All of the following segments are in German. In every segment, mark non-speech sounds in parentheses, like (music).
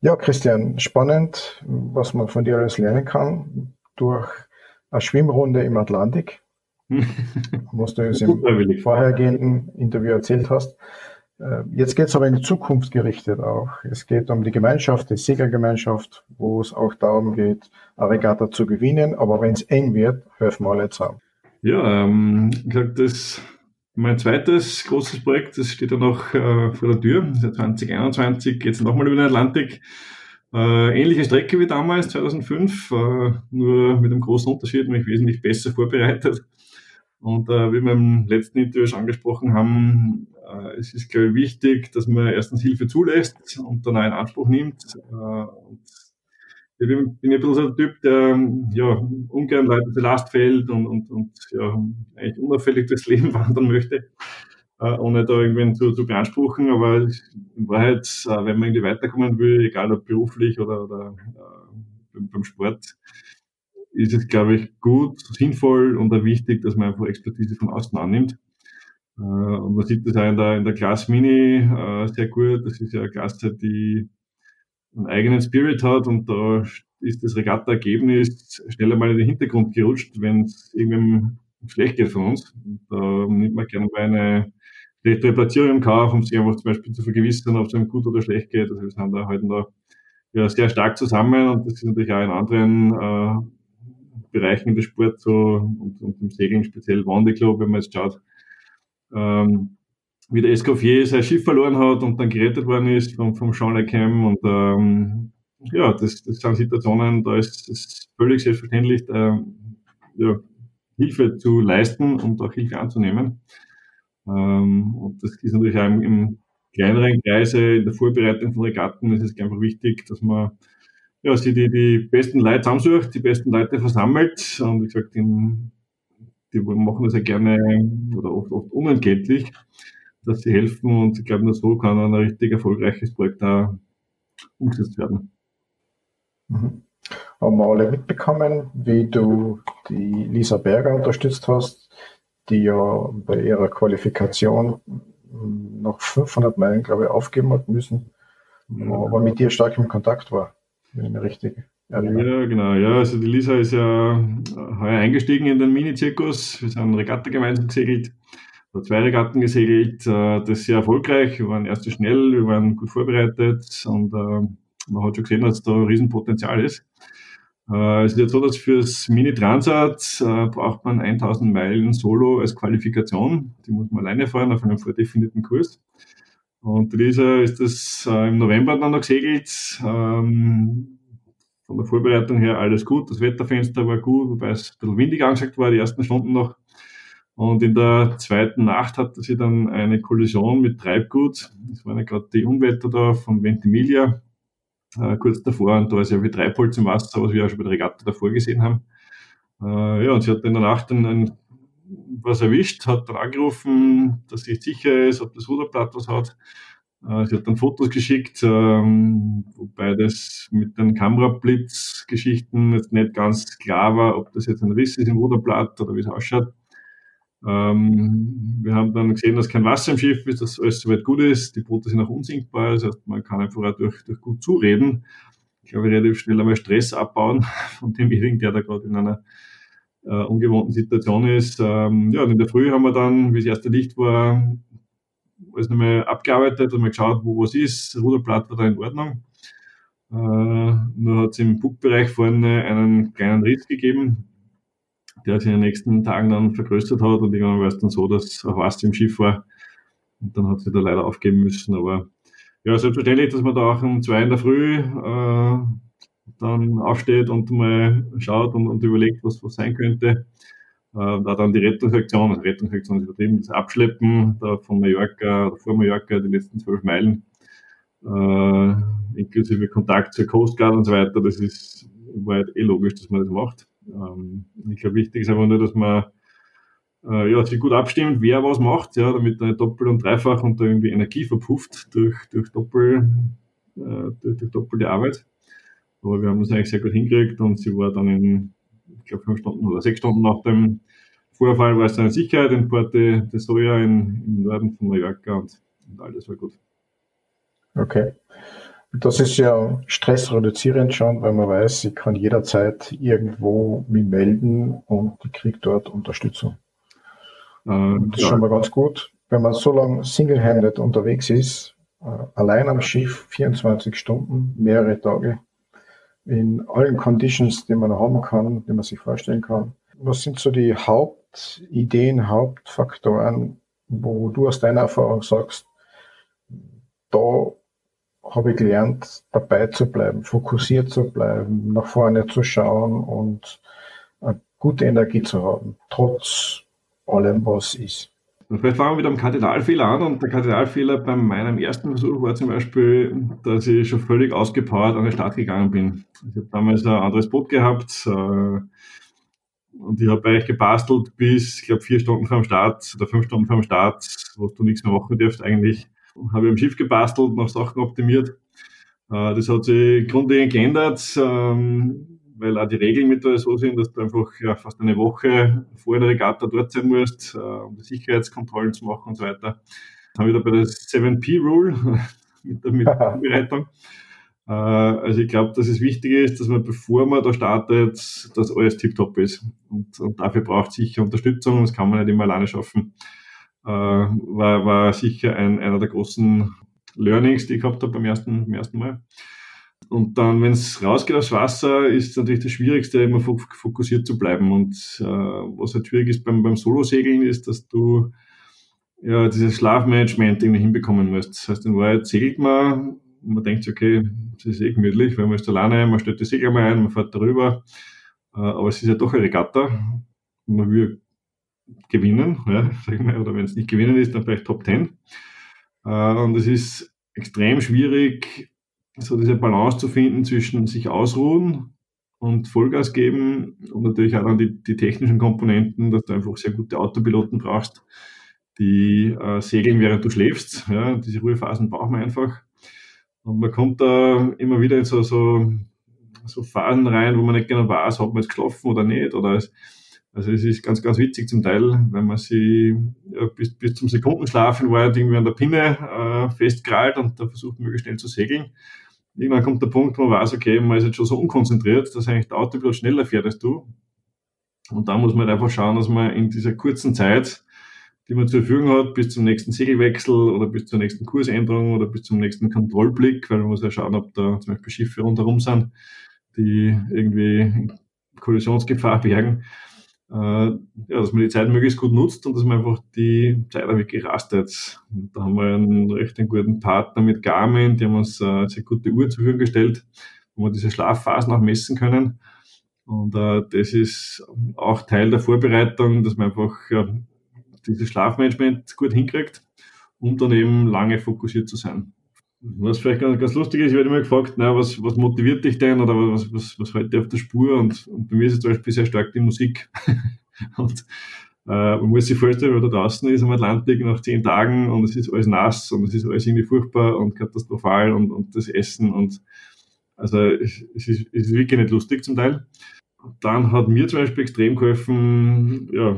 Ja, Christian, spannend, was man von dir alles lernen kann durch eine Schwimmrunde im Atlantik, (laughs) was du uns im vorhergehenden Interview erzählt hast. Äh, jetzt geht es aber in die Zukunft gerichtet auch. Es geht um die Gemeinschaft, die Segelgemeinschaft, wo es auch darum geht, eine Regatta zu gewinnen. Aber wenn es eng wird, helfen wir alle zusammen. Ja, ähm, ich glaube, das mein zweites großes Projekt, das steht ja noch äh, vor der Tür. Seit 2021 geht es nochmal über den Atlantik. Äh, ähnliche Strecke wie damals, 2005, äh, nur mit einem großen Unterschied, nämlich wesentlich besser vorbereitet. Und äh, wie wir im letzten Interview schon angesprochen haben, äh, es ist, glaube ich, wichtig, dass man erstens Hilfe zulässt und dann auch in Anspruch nimmt. Äh, und ich bin, bin ein bisschen so der Typ, der ja, ungern Leute zur Last fällt und, und, und ja, eigentlich unauffällig durchs Leben (laughs) wandern möchte, äh, ohne da irgendwen zu, zu beanspruchen. Aber in Wahrheit, äh, wenn man irgendwie weiterkommen will, egal ob beruflich oder, oder äh, beim, beim Sport, ist es, glaube ich, gut, sinnvoll und auch wichtig, dass man einfach Expertise von außen annimmt. Äh, und man sieht das auch in der, in der Class Mini äh, sehr gut. Das ist ja eine Klasse, die einen eigenen Spirit hat und da ist das Regatta-Ergebnis schnell einmal in den Hintergrund gerutscht, wenn es irgendwem schlecht geht von uns. Da nimmt man gerne mal eine schlechtere Platzierung im Kauf, um sich einfach zum Beispiel zu vergewissern, ob es einem gut oder schlecht geht. Also wir sind da heute da ja, sehr stark zusammen und das ist natürlich auch in anderen äh, Bereichen des Sports so und, und im Segeln speziell Wanderclub, wenn man jetzt schaut, ähm, wie der Escoffier sein Schiff verloren hat und dann gerettet worden ist vom, vom Jean Lecam und ähm, ja, das, das sind Situationen, da ist es völlig selbstverständlich, äh, ja, Hilfe zu leisten und auch Hilfe anzunehmen. Ähm, und das ist natürlich auch im, im kleineren Kreise, in der Vorbereitung von Regatten ist es einfach wichtig, dass man ja, sich die, die besten Leute zusammensucht, die besten Leute versammelt. Und wie gesagt, in, die machen das ja gerne oder oft, oft unentgeltlich dass sie helfen und ich glaube, nur so kann ein richtig erfolgreiches Projekt da umgesetzt werden. Mhm. Haben wir alle mitbekommen, wie du die Lisa Berger unterstützt hast, die ja bei ihrer Qualifikation noch 500 Meilen, glaube ich, aufgeben hat müssen, ja. aber mit dir stark im Kontakt war, wenn ich mich richtig erinnere. Ja, genau. Ja, also die Lisa ist ja heuer eingestiegen in den Mini-Zirkus. Wir sind Regatta gemeinsam gesegelt zwei Regatten gesegelt, äh, das ist sehr erfolgreich. Wir waren erst schnell, wir waren gut vorbereitet und äh, man hat schon gesehen, dass da ein Riesenpotenzial ist. Äh, es ist jetzt so, dass fürs Mini-Transat braucht man 1000 Meilen Solo als Qualifikation. Die muss man alleine fahren auf einem vordefinierten Kurs. Und dieser ist das im November dann noch gesegelt. Ähm, von der Vorbereitung her alles gut. Das Wetterfenster war gut, wobei es ein bisschen windig angesagt war, die ersten Stunden noch. Und in der zweiten Nacht hatte sie dann eine Kollision mit Treibgut. Das waren ja gerade die Unwetter da von Ventimiglia äh, kurz davor. Und da ist ja wie Treibholz im Wasser, was wir ja schon bei der Regatta davor gesehen haben. Äh, ja, und sie hat in der Nacht dann ein, was erwischt, hat dann angerufen, dass sie sicher ist, ob das Ruderblatt was hat. Äh, sie hat dann Fotos geschickt, ähm, wobei das mit den Kamerablitzgeschichten jetzt nicht ganz klar war, ob das jetzt ein Riss ist im Ruderblatt oder wie es ausschaut. Ähm, wir haben dann gesehen, dass kein Wasser im Schiff ist, dass alles soweit gut ist. Die Boote sind auch unsinkbar, heißt, man kann einfach auch durch, durch gut zureden. Ich glaube, relativ schnell einmal Stress abbauen (laughs) von demjenigen, der da gerade in einer äh, ungewohnten Situation ist. Ähm, ja, und in der Früh haben wir dann, wie das erste Licht war, alles nochmal abgearbeitet und mal geschaut, wo was ist. Ruderblatt war da in Ordnung. Äh, nur hat es im Bugbereich vorne einen kleinen Riss gegeben der sich in den nächsten Tagen dann vergrößert hat und irgendwann war es dann so, dass auch Wasser im Schiff war. Und dann hat sie da leider aufgeben müssen. Aber ja, selbstverständlich, dass man da auch um zwei in der Früh äh, dann aufsteht und mal schaut und, und überlegt, was, was sein könnte. Äh, da dann die Rettungsaktion, also Rettungsaktion ist übertrieben, das Abschleppen da von Mallorca oder vor Mallorca die letzten zwölf Meilen, äh, inklusive Kontakt zur Coast Guard und so weiter, das ist war halt eh logisch, dass man das macht. Ähm, ich glaube, wichtig ist einfach nur, dass man äh, ja, sich gut abstimmt, wer was macht, ja, damit eine doppelt und dreifach und da irgendwie Energie verpufft durch, durch, Doppel, äh, durch, durch doppelte Arbeit. Aber wir haben das eigentlich sehr gut hingekriegt und sie war dann in, ich glaube, fünf Stunden oder sechs Stunden nach dem Vorfall war es dann in Sicherheit in Porte de Soja im Norden von Mallorca und, und alles war gut. Okay. Das ist ja stressreduzierend schon, weil man weiß, ich kann jederzeit irgendwo mich melden und ich kriege dort Unterstützung. Äh, das ist ja. schon mal ganz gut. Wenn man so lange single-handed unterwegs ist, äh, allein am Schiff, 24 Stunden, mehrere Tage, in allen Conditions, die man haben kann, die man sich vorstellen kann. Was sind so die Hauptideen, Hauptfaktoren, wo du aus deiner Erfahrung sagst, da habe ich gelernt, dabei zu bleiben, fokussiert zu bleiben, nach vorne zu schauen und eine gute Energie zu haben, trotz allem, was ist. vielleicht fangen wir mit einem Kardinalfehler an und der Kardinalfehler bei meinem ersten Versuch war zum Beispiel, dass ich schon völlig ausgepowert an den Start gegangen bin. Ich habe damals ein anderes Boot gehabt äh, und ich habe eigentlich gebastelt bis, ich glaube, vier Stunden vor dem Start oder fünf Stunden vor dem Start, wo du nichts mehr machen dürft eigentlich habe ich am Schiff gebastelt, noch Sachen optimiert. Äh, das hat sich grundlegend geändert, ähm, weil auch die Regeln mittlerweile so sind, dass du einfach fast eine Woche vor der Regatta dort sein musst, äh, um die Sicherheitskontrollen zu machen und so weiter. Dann da bei der 7P-Rule (laughs) mit der, mit der (laughs) Vorbereitung. Äh, also ich glaube, dass es wichtig ist, dass man, bevor man da startet, dass alles tiptop ist. Und, und dafür braucht es sicher Unterstützung, das kann man nicht immer alleine schaffen war, war sicher ein, einer der großen Learnings, die ich gehabt habe beim ersten, beim ersten Mal. Und dann, wenn es rausgeht aufs Wasser, ist natürlich das Schwierigste, immer fokussiert zu bleiben. Und äh, was halt schwierig ist beim, beim Solo-Segeln, ist, dass du ja dieses Schlafmanagement irgendwie hinbekommen musst. Das heißt, in Wahrheit segelt man, man denkt sich, okay, das ist eh gemütlich, weil man ist alleine, man stellt die Segel mal ein, man fährt darüber. Äh, aber es ist ja doch eine Regatta. Man will gewinnen, ja, (laughs) mal, oder wenn es nicht gewinnen ist, dann vielleicht Top 10. Äh, und es ist extrem schwierig, so diese Balance zu finden zwischen sich ausruhen und Vollgas geben und natürlich auch dann die, die technischen Komponenten, dass du einfach sehr gute Autopiloten brauchst, die äh, segeln, während du schläfst. Ja, diese Ruhephasen braucht man einfach. Und man kommt da immer wieder in so, so, so Phasen rein, wo man nicht genau weiß, ob man jetzt geschlafen oder nicht. Oder es, also es ist ganz, ganz witzig zum Teil, wenn man sie ja, bis, bis zum Sekundenschlaf in Wahrheit irgendwie an der Pinne äh, festkrallt und da versucht möglichst schnell zu segeln. Irgendwann kommt der Punkt, wo man weiß, okay, man ist jetzt schon so unkonzentriert, dass eigentlich der Autopilot schneller fährt als du. Und da muss man halt einfach schauen, dass man in dieser kurzen Zeit, die man zur Verfügung hat, bis zum nächsten Segelwechsel oder bis zur nächsten Kursänderung oder bis zum nächsten Kontrollblick, weil man muss ja schauen, ob da zum Beispiel Schiffe rundherum sind, die irgendwie Kollisionsgefahr bergen, ja, dass man die Zeit möglichst gut nutzt und dass man einfach die Zeit wirklich rastet. Da haben wir einen recht einen guten Partner mit Garmin, die haben uns eine sehr gute Uhr zur Verfügung gestellt, wo wir diese Schlafphasen auch messen können. Und äh, das ist auch Teil der Vorbereitung, dass man einfach ja, dieses Schlafmanagement gut hinkriegt, um dann eben lange fokussiert zu sein. Was vielleicht ganz, ganz lustig ist, ich werde immer gefragt, na, was, was motiviert dich denn oder was, was, was hält dir auf der Spur? Und, und bei mir ist es zum Beispiel sehr stark die Musik. (laughs) und äh, man muss sich vorstellen, wenn man da draußen ist am Atlantik nach zehn Tagen und es ist alles nass und es ist alles irgendwie furchtbar und katastrophal und, und das Essen und also es, es, ist, es ist wirklich nicht lustig zum Teil. Dann hat mir zum Beispiel extrem geholfen, ja,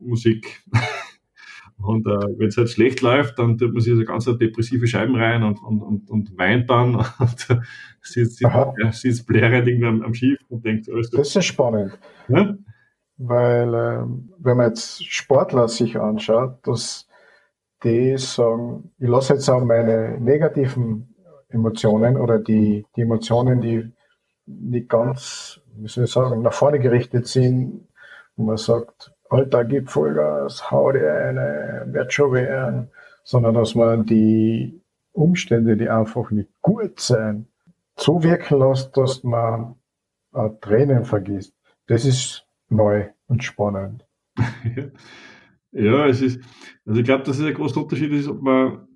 Musik. (laughs) Und äh, wenn es halt schlecht läuft, dann tut man sich so ganz depressive Scheiben rein und, und, und, und weint dann (laughs) und sitzt, ja, sitzt blärend irgendwie am, am Schiff und denkt, alles Das ist ja spannend. Ja? Weil, äh, wenn man jetzt Sportler sich anschaut, dass die sagen, ich lasse jetzt auch meine negativen Emotionen oder die, die Emotionen, die nicht ganz, wie soll ich sagen, nach vorne gerichtet sind, wo man sagt, Alter, gib Vollgas, hau dir eine, wird schon werden, sondern dass man die Umstände, die einfach nicht gut sind, so wirken lässt, dass man Tränen vergisst. Das ist neu und spannend. (laughs) ja, es ist, also ich glaube, dass es ein großer Unterschied ist, ob man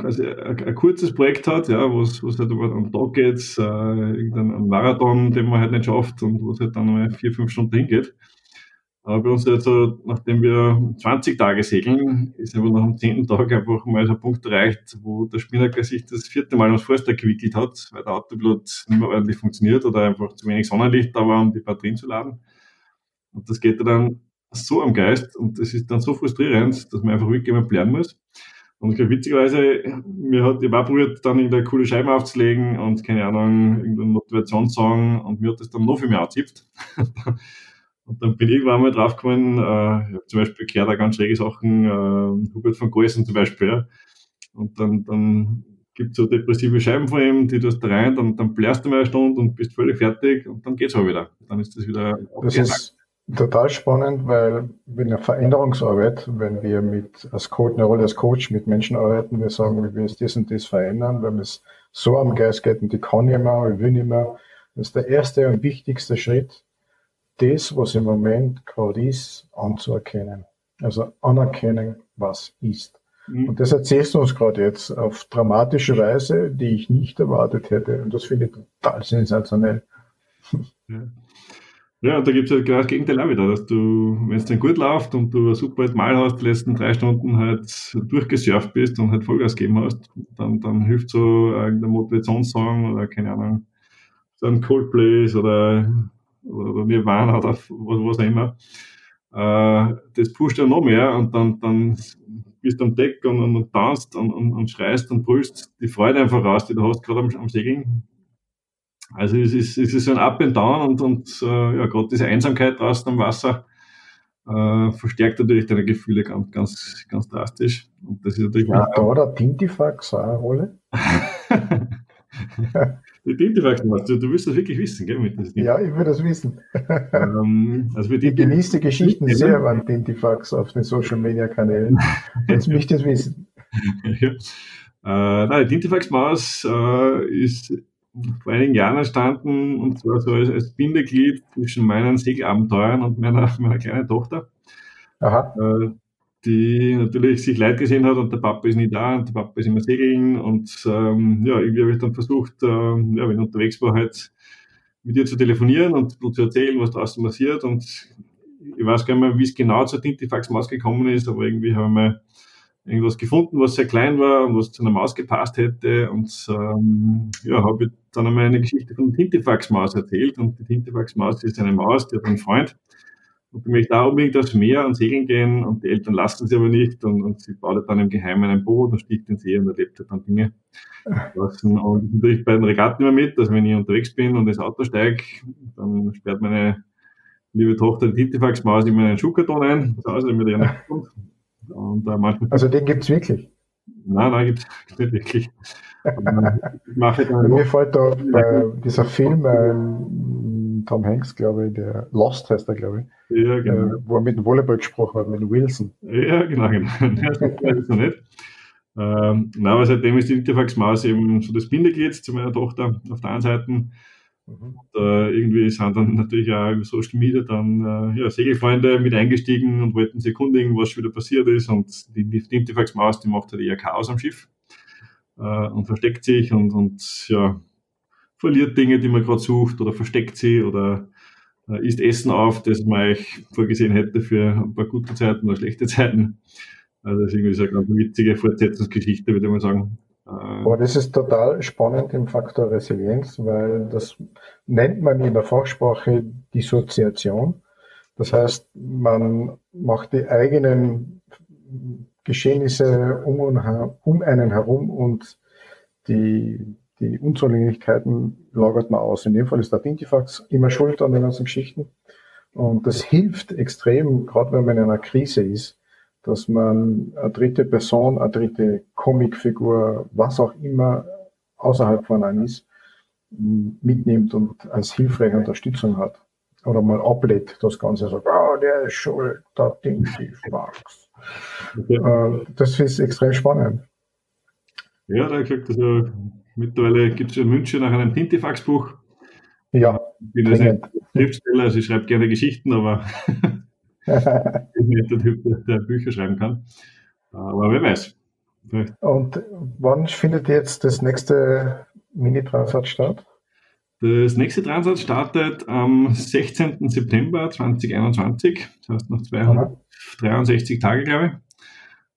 quasi ein, ein kurzes Projekt hat, ja, wo es halt am Tag geht, äh, irgendein Marathon, den man halt nicht schafft und wo es halt dann mal vier, fünf Stunden hingeht. Aber bei uns jetzt nachdem wir 20 Tage segeln, ist aber nach dem 10. Tag einfach mal so ein Punkt erreicht, wo der Spinnaker sich das vierte Mal ums Forster gewickelt hat, weil der Autopilot nicht mehr ordentlich funktioniert oder einfach zu wenig Sonnenlicht da war, um die Batterien zu laden. Und das geht dann so am Geist und das ist dann so frustrierend, dass man einfach wirklich mal lernen muss. Und ich glaube, witzigerweise, mir hat, ich war probiert, dann irgendeine coole Scheibe aufzulegen und keine Motivationssong und mir hat das dann noch viel mehr angezipft. (laughs) und dann bin ich irgendwann mal draufgekommen, äh, ich habe zum Beispiel gehört da ganz schräge Sachen, äh, Hubert von Geusen zum Beispiel, ja. Und dann, dann gibt es so depressive Scheiben von ihm, die du da rein, dann, dann blärst du mal eine Stunde und bist völlig fertig und dann geht's auch wieder. Dann ist das wieder. Das ist, total spannend, weil in der Veränderungsarbeit, wenn wir mit als Coach, eine Rolle als Coach mit Menschen arbeiten, wir sagen, wir müssen das und das verändern, wenn es so am Geist geht und die kann nicht mehr, ich will nicht mehr. Das ist der erste und wichtigste Schritt, das, was im Moment gerade ist, anzuerkennen. Also anerkennen, was ist. Mhm. Und das erzählst du uns gerade jetzt auf dramatische Weise, die ich nicht erwartet hätte. Und das finde ich total sensationell. Ja. Ja, und da gibt es halt genau das Gegenteil auch wieder, dass du, wenn es dann gut läuft und du ein super Mal hast, die letzten drei Stunden halt durchgesurft bist und halt Vollgas gegeben hast, dann, dann hilft so irgendein Motivationssong oder keine Ahnung, so ein Coldplay oder, oder Nirvana oder was, was auch immer. Äh, das pusht ja noch mehr und dann, dann bist du am Deck und, und, und tanzt und, und, und schreist und brüllst die Freude einfach raus, die du hast gerade am, am Segeln also es ist, es ist ein Up and Down und, und äh, ja, gerade diese Einsamkeit draußen am Wasser äh, verstärkt natürlich deine Gefühle ganz, ganz, ganz drastisch. Und das ist natürlich ja, da der Tintifax auch eine Rolle? (laughs) die Tintifax, du, du willst das wirklich wissen, gell? Mit ja, ich will das wissen. ähm, also ich genieße die Geschichten sehr beim Tintifax auf den Social Media Kanälen. Jetzt möchte ich das wissen. (laughs) ja. Äh, nein, die Tintifax Maus äh, ist vor einigen Jahren entstanden, und zwar so als, als Bindeglied zwischen meinen Segelabenteuern und meiner, meiner kleinen Tochter. Aha. Äh, die natürlich sich leid gesehen hat und der Papa ist nie da und der Papa ist immer segeln und ähm, ja, irgendwie habe ich dann versucht, äh, ja, wenn ich unterwegs war, halt mit ihr zu telefonieren und zu erzählen, was draußen passiert und ich weiß gar nicht mehr, wie es genau zur Tintifax Maus gekommen ist, aber irgendwie habe ich mal irgendwas gefunden, was sehr klein war und was zu einer Maus gepasst hätte. Und ähm, ja, habe ich dann einmal eine Geschichte von Tintifax-Maus erzählt. Und die Tintifax-Maus ist eine Maus, die hat einen Freund. Und die möchte auch unbedingt aufs Meer und segeln gehen. Und die Eltern lassen sie aber nicht. Und, und sie baut dann im Geheimen ein Boot und stiegt in den See und erlebt halt dann Dinge. Und natürlich bei den Regatten immer mit. Also wenn ich unterwegs bin und ins Auto steige, dann sperrt meine liebe Tochter die Tintifax-Maus in meinen Schuhkarton ein. Zu Hause, damit er kommt. Und, äh, manchmal also den gibt es wirklich? Nein, nein, gibt es (laughs) nicht wirklich. mache dann Mir fällt da äh, dieser Film, äh, Tom Hanks, glaube ich, der Lost heißt er, glaube ich, ja, genau. äh, wo er mit dem Volleyball gesprochen hat, mit Wilson. Ja, genau, genau. (laughs) das noch nicht. Ähm, na, aber seitdem ist die Interfax Maus eben so das Bindeglied zu meiner Tochter auf der einen Seite Mhm. Und, äh, irgendwie sind dann natürlich auch über Social Media dann äh, ja, Segelfreunde mit eingestiegen und wollten sich erkundigen, was schon wieder passiert ist. Und die, die Tintifax Maus, die macht halt eher Chaos am Schiff äh, und versteckt sich und, und ja, verliert Dinge, die man gerade sucht oder versteckt sie oder äh, isst Essen auf, das man eigentlich vorgesehen hätte für ein paar gute Zeiten oder schlechte Zeiten. Also das ist irgendwie so eine ganz witzige Fortsetzungsgeschichte, würde ich mal sagen. Aber das ist total spannend im Faktor Resilienz, weil das nennt man in der Fachsprache Dissoziation. Das heißt, man macht die eigenen Geschehnisse um einen herum und die, die Unzulänglichkeiten lagert man aus. In dem Fall ist der Tintifax immer schuld an den ganzen Geschichten. Und das hilft extrem, gerade wenn man in einer Krise ist, dass man eine dritte Person, eine dritte Comicfigur, was auch immer außerhalb von einem ist, mitnimmt und als hilfreiche Unterstützung hat. Oder mal ablädt das Ganze, sagt, ah, oh, der ist schuld, ich, Max. Okay. Das ist extrem spannend. Ja, da gesagt, also mittlerweile gibt es in München nach einem Tintifax-Buch. Ja. Ich bin also ein Schriftsteller, also ich schreibe gerne Geschichten, aber (laughs) nicht der Typ, der Bücher schreiben kann. Aber wer weiß. Vielleicht. Und wann findet jetzt das nächste Mini-Transat statt? Das nächste Transat startet am 16. September 2021, das heißt noch 263 Tage, glaube ich.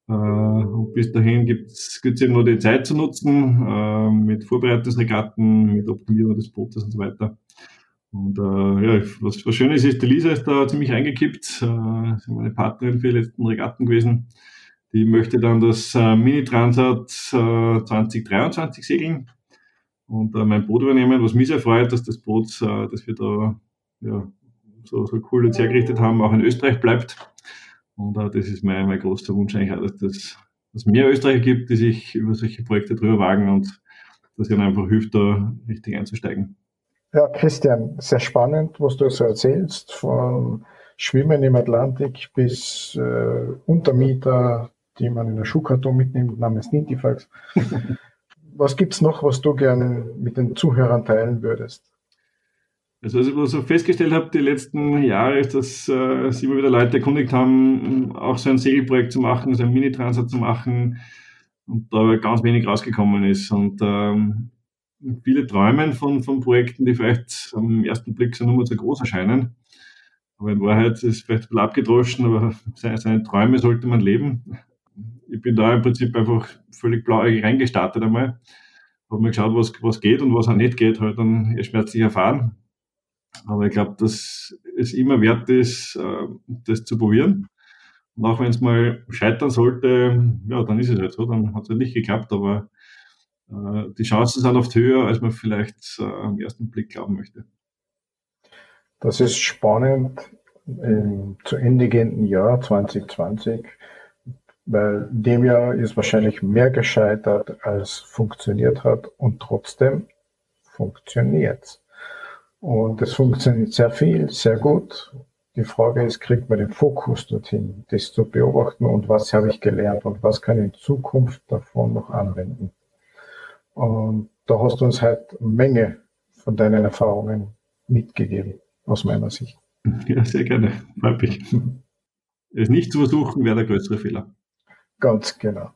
Äh, und bis dahin gibt es irgendwo die Zeit zu nutzen, äh, mit Vorbereitungsregatten, mit Optimierung des Bootes und so weiter. Und äh, ja, was, was schön ist, ist, die Lisa ist da ziemlich reingekippt. Äh, ist meine Partnerin für die letzten Regatten gewesen. Die möchte dann das äh, Mini Transat äh, 2023 segeln und äh, mein Boot übernehmen, was mich sehr freut, dass das Boot, äh, das wir da ja, so, so cool jetzt hergerichtet haben, auch in Österreich bleibt. Und äh, das ist mein, mein großer Wunsch eigentlich, auch, dass das dass mehr Österreicher gibt, die sich über solche Projekte drüber wagen und das ihnen einfach hilft, da richtig einzusteigen. Ja, Christian, sehr spannend, was du so erzählst, von Schwimmen im Atlantik bis äh, Untermieter, die man in der Schuhkarton mitnimmt, namens Nintifax. (laughs) was gibt's noch, was du gern mit den Zuhörern teilen würdest? Also was ich so festgestellt habe die letzten Jahre, ist, dass äh, sich immer wieder Leute erkundigt haben, auch so ein Segelprojekt zu machen, so ein Mini-Transat zu machen und da ganz wenig rausgekommen ist. Und ähm, viele träumen von, von Projekten, die vielleicht am ersten Blick so nur zu groß erscheinen. Aber in Wahrheit ist es vielleicht ein bisschen abgedroschen, aber seine, seine Träume sollte man leben. Ich bin da im Prinzip einfach völlig blauäugig reingestartet einmal. Habe mir geschaut, was, was geht und was auch nicht geht, halt dann schmerzlich erfahren aber ich glaube, dass es immer wert ist, äh, das zu probieren. Und auch wenn es mal scheitern sollte, ja, dann ist es halt so, dann hat es halt nicht geklappt, aber äh, die Chancen sind oft höher, als man vielleicht äh, am ersten Blick glauben möchte. Das ist spannend im zu Ende gehenden Jahr 2020, weil dem Jahr ist wahrscheinlich mehr gescheitert, als funktioniert hat und trotzdem funktioniert es. Und es funktioniert sehr viel, sehr gut. Die Frage ist, kriegt man den Fokus dorthin, das zu beobachten und was habe ich gelernt und was kann ich in Zukunft davon noch anwenden. Und da hast du uns halt eine Menge von deinen Erfahrungen mitgegeben, aus meiner Sicht. Ja, sehr gerne. Freut mich. Es nicht zu versuchen wäre der größere Fehler. Ganz genau.